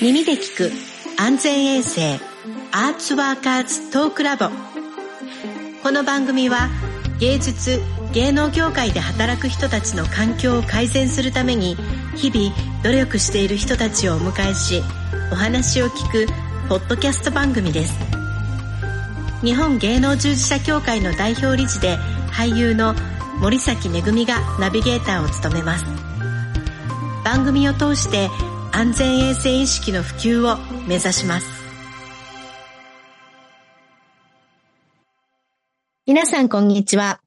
耳で聞く安全衛生アーツワーカーズトークラボ。この番組は芸術芸能業界で働く人たちの環境を改善するために日々努力している人たちをお迎えしお話を聞くポッドキャスト番組です。日本芸能従事者協会の代表理事で俳優の森崎めぐみがナビゲーターを務めます。番組を通して安全衛生意識の普及を目指します皆さんこんにちは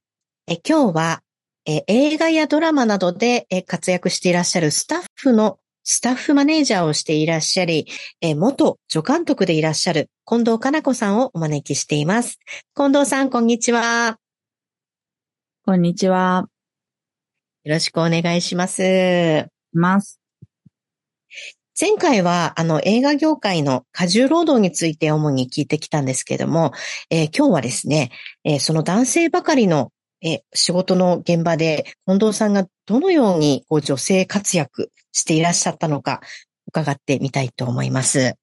え今日はえ映画やドラマなどでえ活躍していらっしゃるスタッフのスタッフマネージャーをしていらっしゃり、え元助監督でいらっしゃる近藤かな子さんをお招きしています。近藤さん、こんにちは。こんにちは。よろしくお願いします。ます。前回は、あの、映画業界の過重労働について主に聞いてきたんですけども、えー今日はですね、えーその男性ばかりの、えー仕事の現場で、近藤さんがどのようにこう女性活躍していらっしゃったのか、伺ってみたいと思います。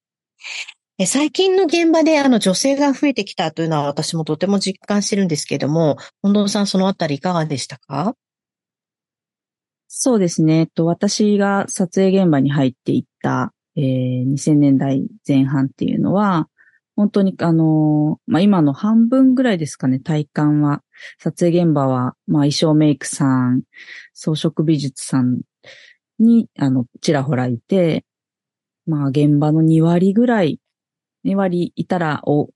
え最近の現場であの女性が増えてきたというのは私もとても実感してるんですけども、近藤さんそのあたりいかがでしたか？そうですね。えっと、私が撮影現場に入っていった、えー2000年代前半っていうのは、本当に、あのーまあ、今の半分ぐらいですかね、体感は。撮影現場は、まあ、衣装メイクさん、装飾美術さんに、あの、ちらほらいて、まあ、現場の2割ぐらい、2割いたら、お、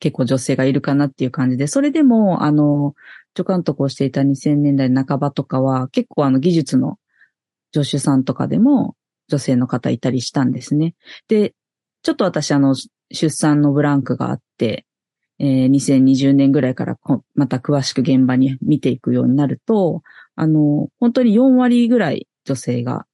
結構女性がいるかなっていう感じで、それでも、あの、助監督をしていた2000年代半ばとかは、結構あの技術の助手さんとかでも女性の方いたりしたんですね。で、ちょっと私あの、出産のブランクがあって、えー2020年ぐらいからまた詳しく現場に見ていくようになると、あの、本当に4割ぐらい女性が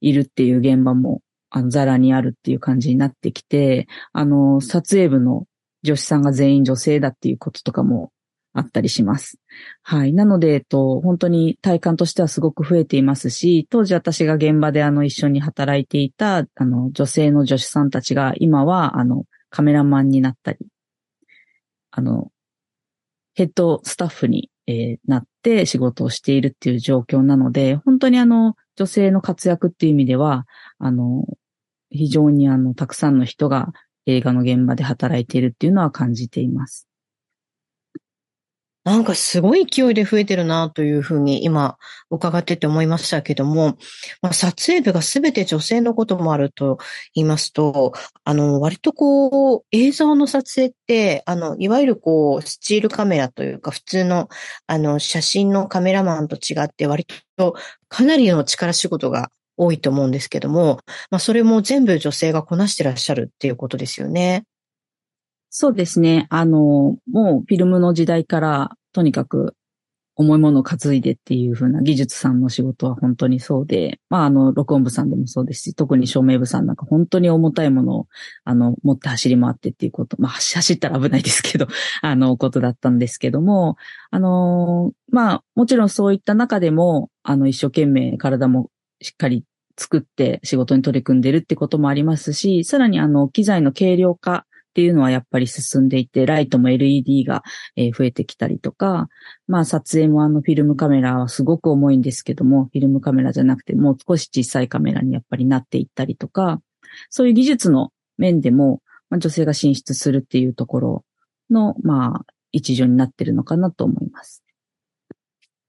いるっていう現場も、あの、ザラにあるっていう感じになってきて、あの、撮影部の女子さんが全員女性だっていうこととかもあったりします。はい。なので、えっと、本当に体感としてはすごく増えていますし、当時私が現場であの一緒に働いていた、あの、女性の助手さんたちが今は、あの、カメラマンになったり、あの、ヘッドスタッフに、えーなって仕事をしているっていう状況なので、本当にあの、女性の活躍っていう意味では、あの、非常にあの、たくさんの人が映画の現場で働いているっていうのは感じています。なんかすごい勢いで増えてるなというふうに今伺ってて思いましたけども、まあ、撮影部が全て女性のこともあると言いますと、あの、割とこう、映像の撮影って、あの、いわゆるこう、スチールカメラというか、普通の、あの、写真のカメラマンと違って、割とかなりの力仕事が多いと思うんですけども、まあ、それも全部女性がこなしてらっしゃるっていうことですよね。そうですね。あの、もうフィルムの時代から、とにかく重いものを担いでっていう風な技術さんの仕事は本当にそうで、まああの、録音部さんでもそうですし、特に照明部さんなんか本当に重たいものを、あの、持って走り回ってっていうこと、まあ走ったら危ないですけど、あの、ことだったんですけども、あの、まあもちろんそういった中でも、あの、一生懸命体もしっかり作って仕事に取り組んでるってこともありますし、さらにあの、機材の軽量化っていうのはやっぱり進んでいて、ライトも LED が増えてきたりとか、まあ撮影もあのフィルムカメラはすごく重いんですけども、フィルムカメラじゃなくてもう少し小さいカメラにやっぱりなっていったりとか、そういう技術の面でも、まあ、女性が進出するっていうところの、まあ、一助になってるのかなと思います。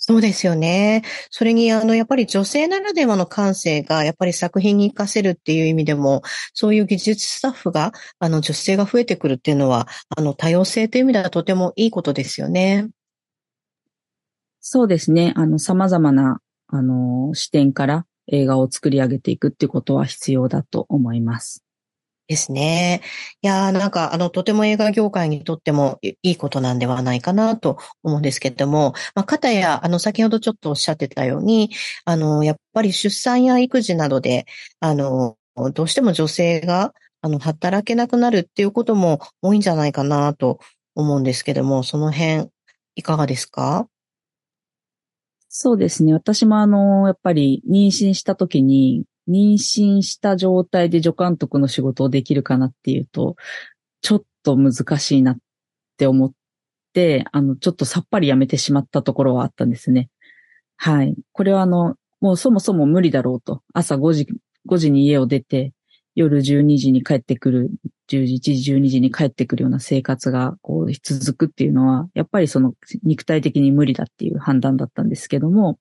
そうですよね。それに、あの、やっぱり女性ならではの感性が、やっぱり作品に活かせるっていう意味でも、そういう技術スタッフが、あの、女性が増えてくるっていうのは、あの、多様性という意味ではとてもいいことですよね。そうですね。あの、様々な、あの、視点から映画を作り上げていくっていうことは必要だと思います。ですね。いやなんか、あの、とても映画業界にとってもいいことなんではないかなと思うんですけれども、まあ、かたや、あの、先ほどちょっとおっしゃってたように、あの、やっぱり出産や育児などで、あの、どうしても女性が、あの、働けなくなるっていうことも多いんじゃないかなと思うんですけども、その辺、いかがですか？そうですね。私もあの、やっぱり妊娠した時に、妊娠した状態で助監督の仕事をできるかなっていうと、ちょっと難しいなって思って、あの、ちょっとさっぱりやめてしまったところはあったんですね。はい。これはあの、もうそもそも無理だろうと。朝5時、5時に家を出て、夜12時に帰ってくる、11時、12時に帰ってくるような生活がこう続くっていうのは、やっぱりその肉体的に無理だっていう判断だったんですけども、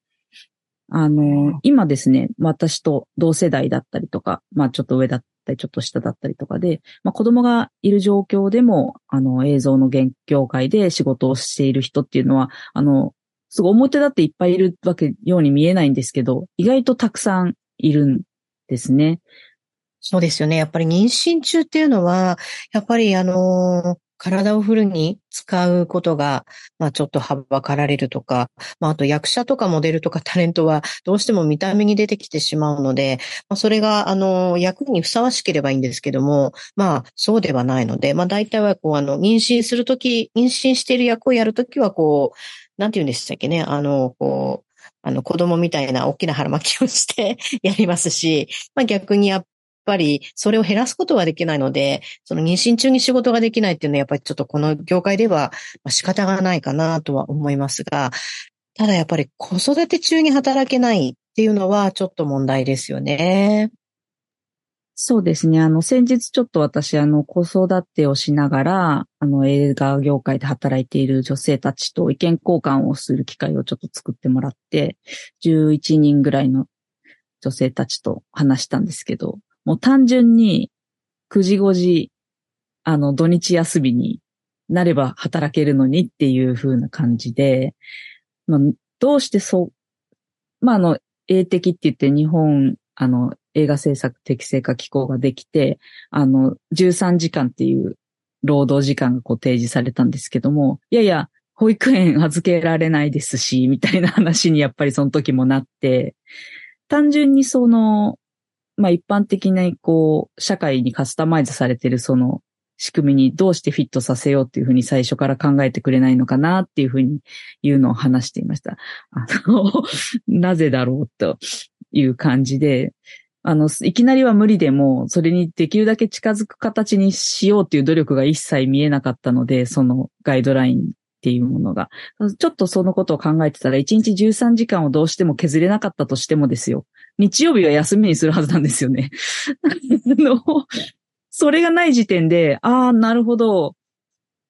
あの、今ですね、私と同世代だったりとか、まあちょっと上だったり、ちょっと下だったりとかで、まあ子供がいる状況でも、あの、映像の業界で仕事をしている人っていうのは、あの、すごい表だっていっぱいいるわけように見えないんですけど、意外とたくさんいるんですね。そうですよね。やっぱり妊娠中っていうのは、やっぱりあの体をフルに使うことが、まあちょっとはばかられるとか、まああと役者とかモデルとか タレントはどうしても見た目に出てきてしまうので、まあそれがあの役にふさわしければいいんですけども、まあそうではないので、まあ大体はこうあの妊娠するとき、妊娠している役をやるときはこう、なんて言うんでしたっけね、あの、こう、あの子供みたいな大きな腹巻きをして やりますし、まあ逆にやっぱりそれを減らすことはできないので、その妊娠中に仕事ができないっていうのはやっぱりちょっとこの業界では仕方がないかなとは思いますが、ただやっぱり子育て中に働けないっていうのはちょっと問題ですよね。そうですね。あの、先日ちょっと私、あの、子育てをしながら、あの、映画業界で働いている女性たちと意見交換をする機会をちょっと作ってもらって、11人ぐらいの女性たちと話したんですけど、もう単純に9時5時、あの、土日休みになれば働けるのにっていう風な感じで、まあ、どうしてそう、まあ、あの、英的って言って日本、あの、映画制作適正化機構ができて、あの、13時間っていう労働時間がこう提示されたんですけども、いやいや、保育園預けられないですし、みたいな話にやっぱりその時もなって、単純にその、まあ一般的なこう、社会にカスタマイズされてるその仕組みにどうしてフィットさせようっていうふうに最初から考えてくれないのかなっていうふうに言うのを話していました。あの、なぜだろうという感じで、あの、いきなりは無理でも、それにできるだけ近づく形にしようっていう努力が一切見えなかったので、そのガイドラインっていうものが。ちょっとそのことを考えてたら、1日13時間をどうしても削れなかったとしてもですよ。日曜日は休みにするはずなんですよね。の、それがない時点で、ああ、なるほど。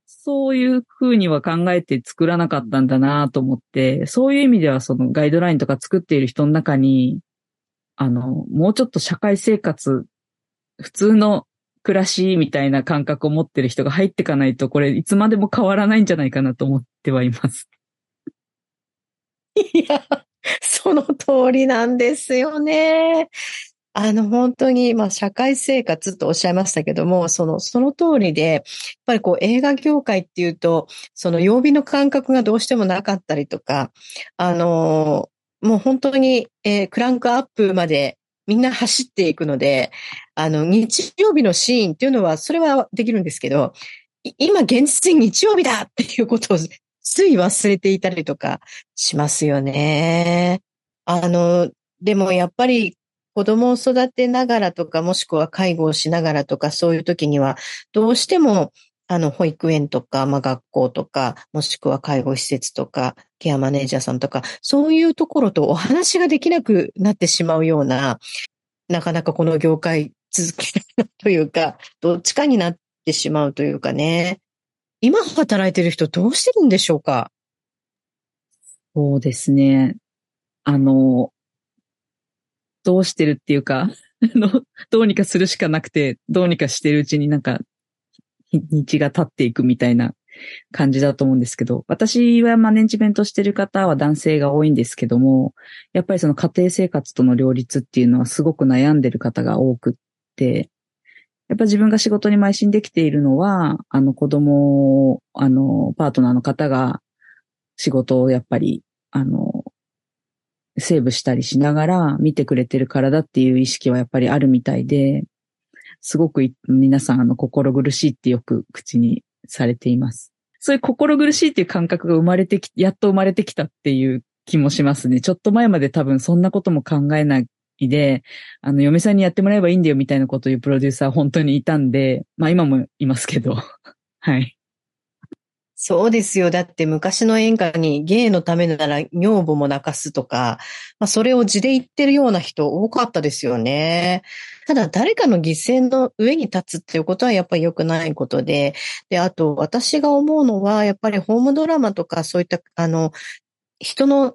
そういうふうには考えて作らなかったんだなと思って、そういう意味ではそのガイドラインとか作っている人の中に、あの、もうちょっと社会生活、普通の暮らしみたいな感覚を持ってる人が入っていかないと、これいつまでも変わらないんじゃないかなと思ってはいます。いや、その通りなんですよね。あの、本当に、まあ、社会生活とおっしゃいましたけども、その、その通りで、やっぱりこう、映画業界っていうと、その曜日の感覚がどうしてもなかったりとか、あの、もう本当に、えー、クランクアップまでみんな走っていくので、あの、日曜日のシーンっていうのは、それはできるんですけど、今現実に日曜日だっていうことをつい忘れていたりとかしますよね。あの、でもやっぱり子供を育てながらとか、もしくは介護をしながらとか、そういう時には、どうしてもあの、保育園とか、まあ、学校とか、もしくは介護施設とか、ケアマネージャーさんとか、そういうところとお話ができなくなってしまうような、なかなかこの業界続けないというか、どっちかになってしまうというかね。今働いてる人どうしてるんでしょうか？そうですね。あの、どうしてるっていうか、どうにかするしかなくて、どうにかしてるうちになんか日が経っていくみたいな感じだと思うんですけど、私はマネジメントしてる方は男性が多いんですけども、やっぱりその家庭生活との両立っていうのはすごく悩んでる方が多くって、やっぱ自分が仕事に邁進できているのは、あの子供、あの、パートナーの方が仕事をやっぱり、あの、セーブしたりしながら見てくれてるからだっていう意識はやっぱりあるみたいで、すごく皆さんあの心苦しいってよく口にされています。そういう心苦しいっていう感覚が生まれてき、やっと生まれてきたっていう気もしますね。ちょっと前まで多分そんなことも考えないで、あの、嫁さんにやってもらえばいいんだよみたいなことを言うプロデューサー本当にいたんで、まあ今もいますけど、はい。そうですよ。だって昔の演歌に芸のためなら女房も泣かすとか、まあそれを字で言ってるような人多かったですよね。ただ誰かの犠牲の上に立つっていうことはやっぱり良くないことで、で、あと私が思うのはやっぱりホームドラマとかそういったあの人の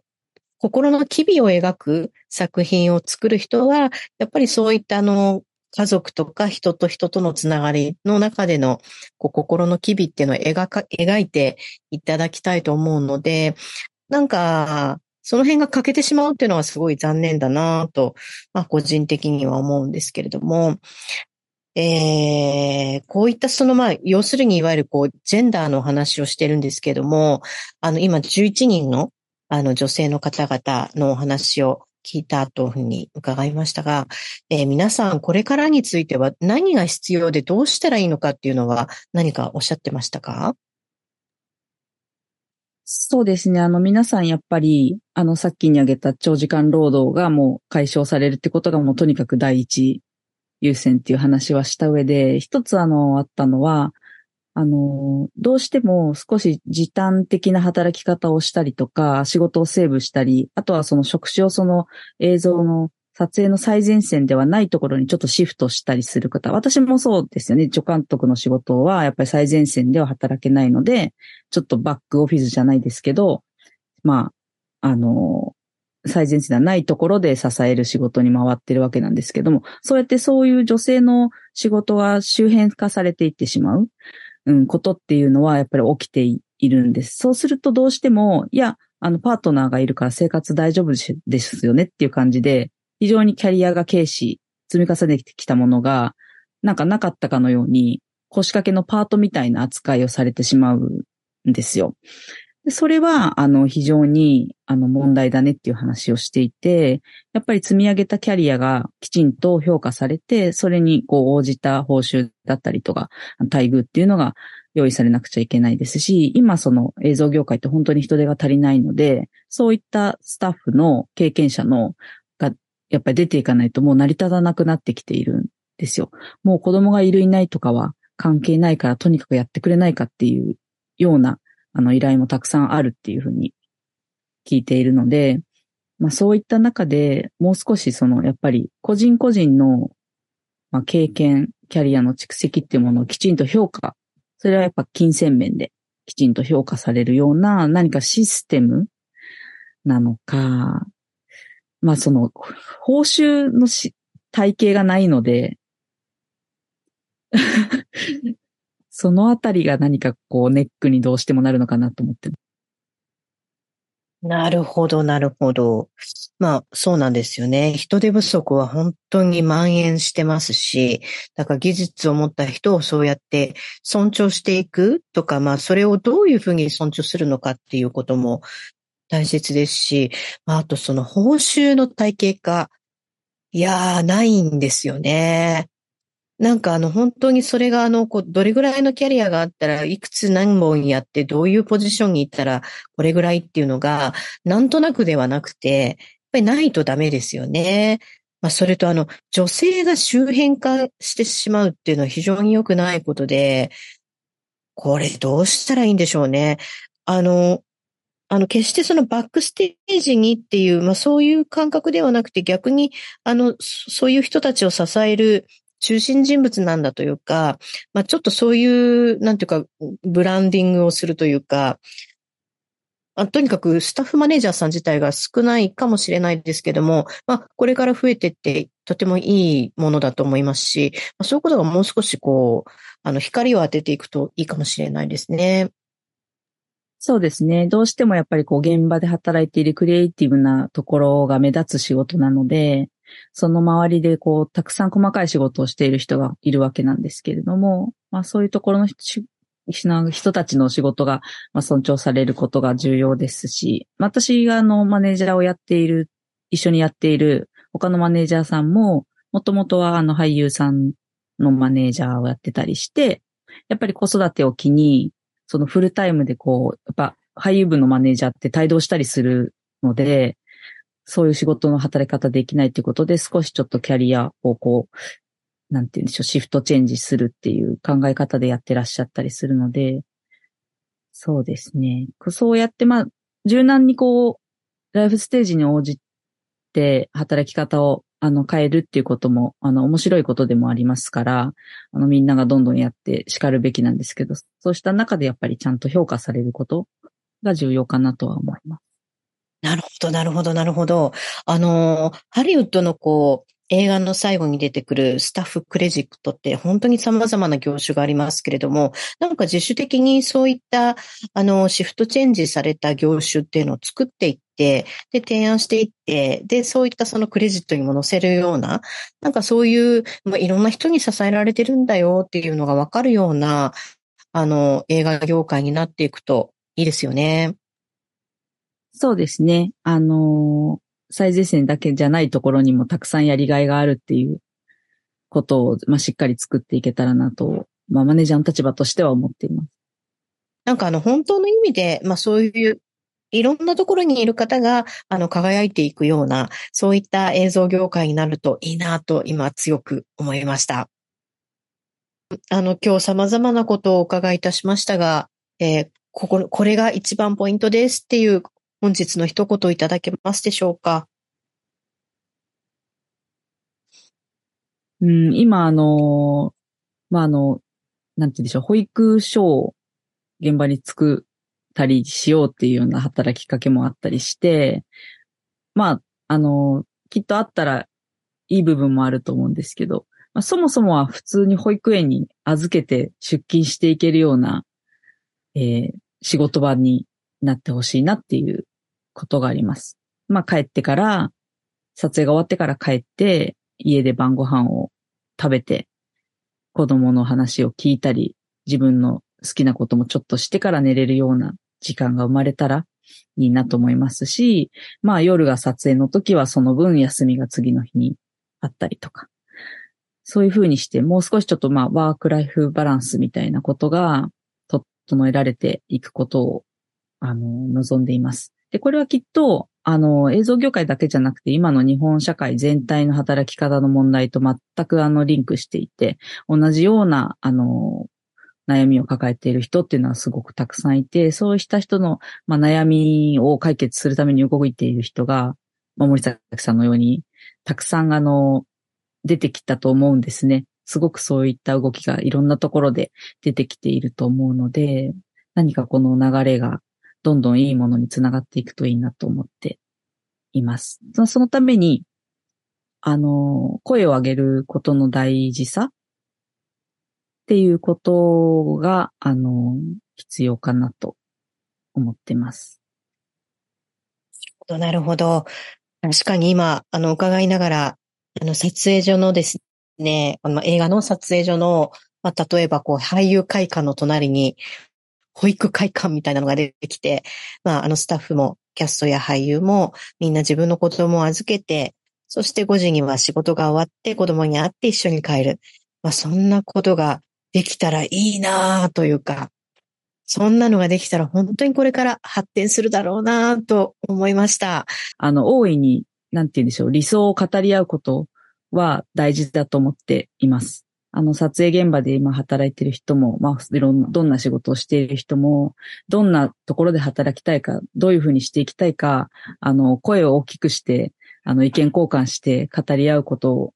心の機微を描く作品を作る人は、やっぱりそういったあの家族とか人と人とのつながりの中でのこう心の機微っていうのを描か、描いていただきたいと思うので、なんか、その辺が欠けてしまうっていうのはすごい残念だなと、まあ個人的には思うんですけれども、えー、こういったそのまあ、要するにいわゆるこう、ジェンダーの話をしてるんですけども、あの今11人のあの女性の方々のお話を聞いたというふうに伺いましたが、えー、皆さんこれからについては何が必要でどうしたらいいのかっていうのは何かおっしゃってましたか？そうですね。あの、皆さんやっぱり、あの、さっきに挙げた長時間労働がもう解消されるってことがもうとにかく第一優先っていう話はした上で、一つあの、あったのは、あの、どうしても少し時短的な働き方をしたりとか、仕事をセーブしたり、あとはその職種をその映像の撮影の最前線ではないところにちょっとシフトしたりする方。私もそうですよね。助監督の仕事はやっぱり最前線では働けないので、ちょっとバックオフィスじゃないですけど、まあ、あの、最前線ではないところで支える仕事に回ってるわけなんですけども、そうやってそういう女性の仕事は周辺化されていってしまう。うん、ことっていうのはやっぱり起きているんです。そうするとどうしても、いや、あの、パートナーがいるから生活大丈夫ですよねっていう感じで、非常にキャリアが軽視、積み重ねてきたものが、なんかなかったかのように、腰掛けのパートみたいな扱いをされてしまうんですよ。それは、あの、非常に、あの、問題だねっていう話をしていて、やっぱり積み上げたキャリアがきちんと評価されて、それに、こう、応じた報酬だったりとか、待遇っていうのが用意されなくちゃいけないですし、今その映像業界って本当に人手が足りないので、そういったスタッフの経験者の、が、やっぱり出ていかないともう成り立たなくなってきているんですよ。もう子供がいるいないとかは関係ないから、とにかくやってくれないかっていうようなあの依頼もたくさんあるっていうふうに聞いているので、まあそういった中でもう少しそのやっぱり個人個人の、まあ、経験、キャリアの蓄積っていうものをきちんと評価、それはやっぱ金銭面できちんと評価されるような何かシステムなのか、まあその報酬のし体系がないのでそのあたりが何かこうネックにどうしてもなるのかなと思ってなるほど、なるほど。まあ、そうなんですよね。人手不足は本当に蔓延してますし、だから技術を持った人をそうやって尊重していくとか、まあ、それをどういうふうに尊重するのかっていうことも大切ですし、まあ、あとその報酬の体系化、いやー、ないんですよね。なんかあの本当にそれがあの、こう、どれぐらいのキャリアがあったらいくつ何本やってどういうポジションに行ったらこれぐらいっていうのがなんとなくではなくて、やっぱりないとダメですよね。まあそれとあの、女性が周辺化してしまうっていうのは非常に良くないことで、これどうしたらいいんでしょうね。あの、あの、決してそのバックステージにっていう、まあそういう感覚ではなくて逆に、あの、そういう人たちを支える中心人物なんだというか、まあ、ちょっとそういう、なんていうか、ブランディングをするというか、あとにかくスタッフマネージャーさん自体が少ないかもしれないですけども、まあ、これから増えてってとてもいいものだと思いますし、まあ、そういうことがもう少しこう、あの、光を当てていくといいかもしれないですね。そうですね。どうしてもやっぱりこう現場で働いているクリエイティブなところが目立つ仕事なので、その周りでこう、たくさん細かい仕事をしている人がいるわけなんですけれども、まあそういうところの人たちの仕事がまあ尊重されることが重要ですし、私があのマネージャーをやっている、一緒にやっている他のマネージャーさんも、もともとはあの俳優さんのマネージャーをやってたりして、やっぱり子育てを機に、そのフルタイムでこう、やっぱ俳優部のマネージャーって帯同したりするので、そういう仕事の働き方できないっていうことで、少しちょっとキャリアをこう、なんて言うんでしょう、シフトチェンジするっていう考え方でやってらっしゃったりするので、そうですね。そうやって、まあ、柔軟にこう、ライフステージに応じて働き方をあの変えるっていうことも、あの面白いことでもありますから、あのみんながどんどんやって叱るべきなんですけど、そうした中でやっぱりちゃんと評価されることが重要かなとは思います。なるほど、なるほど、なるほど。あの、ハリウッドのこう、映画の最後に出てくるスタッフクレジットって本当に様々な業種がありますけれども、なんか自主的にそういった、あの、シフトチェンジされた業種っていうのを作っていって、で、提案していって、で、そういったそのクレジットにも載せるような、なんかそういう、まあ、いろんな人に支えられてるんだよっていうのがわかるような、あの、映画業界になっていくといいですよね。そうですね。あの最前線だけじゃないところにもたくさんやりがいがあるっていうことを、まあ、しっかり作っていけたらなと、まあ、マネージャーの立場としては思っています。なんかあの、本当の意味で、まあそういういろんなところにいる方が、あの、輝いていくような、そういった映像業界になるといいなと、今強く思いました。あの、今日様々なことをお伺いいたしましたが、えー、ここ、これが一番ポイントですっていう本日の一言いただけますでしょうか？うん、今、あの、まあ、あの、なんて言うんでしょう、保育所を現場に作ったりしようっていうような働きかけもあったりして、まあ、あの、きっとあったらいい部分もあると思うんですけど、まあ、そもそもは普通に保育園に預けて出勤していけるような、えー、仕事場になってほしいなっていうことがあります。まあ帰ってから、撮影が終わってから帰って、家で晩ご飯を食べて、子供の話を聞いたり、自分の好きなこともちょっとしてから寝れるような時間が生まれたらいいなと思いますし、まあ夜が撮影の時はその分休みが次の日にあったりとか、そういうふうにしてもう少しちょっとまあワークライフバランスみたいなことが整えられていくことをあの望んでいます。で、これはきっと、あの、映像業界だけじゃなくて、今の日本社会全体の働き方の問題と全くあの、リンクしていて、同じような、あの、悩みを抱えている人っていうのはすごくたくさんいて、そうした人の、まあ、悩みを解決するために動いている人が、まあ、森崎さんのように、たくさんあの、出てきたと思うんですね。すごくそういった動きがいろんなところで出てきていると思うので、何かこの流れがどんどんいいものにつながっていくといいなと思っています。そのために、あの、声を上げることの大事さっていうことが、あの、必要かなと思ってます。なるほど。確かに今、あの、伺いながら、あの、撮影所のですね、あの、映画の撮影所の、まあ、例えばこう、俳優会館の隣に、保育会館みたいなのが出てきて、まあ、あのスタッフも、キャストや俳優も、みんな自分の子供を預けて、そして5時には仕事が終わって子供に会って一緒に帰る。まあ、そんなことができたらいいなというか、そんなのができたら本当にこれから発展するだろうなと思いました。あの、大いに、なんて言うんでしょう、理想を語り合うことは大事だと思っています。あの、撮影現場で今働いてる人も、まあ、いろんな、どんな仕事をしている人も、どんなところで働きたいか、どういうふうにしていきたいか、あの、声を大きくして、あの、意見交換して語り合うこと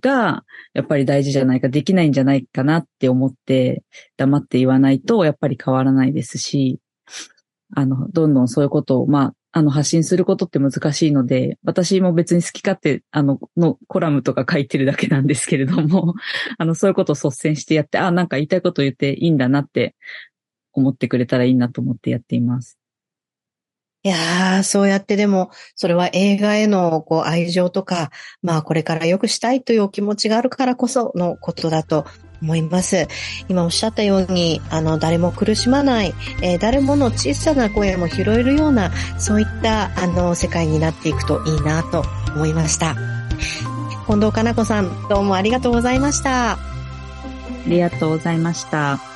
が、やっぱり大事じゃないか、できないんじゃないかなって思って、黙って言わないと、やっぱり変わらないですし、あの、どんどんそういうことを、まあ、あの、発信することって難しいので、私も別に好き勝手、あの、のコラムとか書いてるだけなんですけれども、あの、そういうことを率先してやって、あ、なんか言いたいこと言っていいんだなって思ってくれたらいいなと思ってやっています。いやー、そうやってでも、それは映画へのこう愛情とか、まあこれから良くしたいというお気持ちがあるからこそのことだと思います。今おっしゃったように、あの、誰も苦しまない、えー、誰もの小さな声も拾えるような、そういった、あの、世界になっていくといいなと思いました。近藤かな子さん、どうもありがとうございました。ありがとうございました。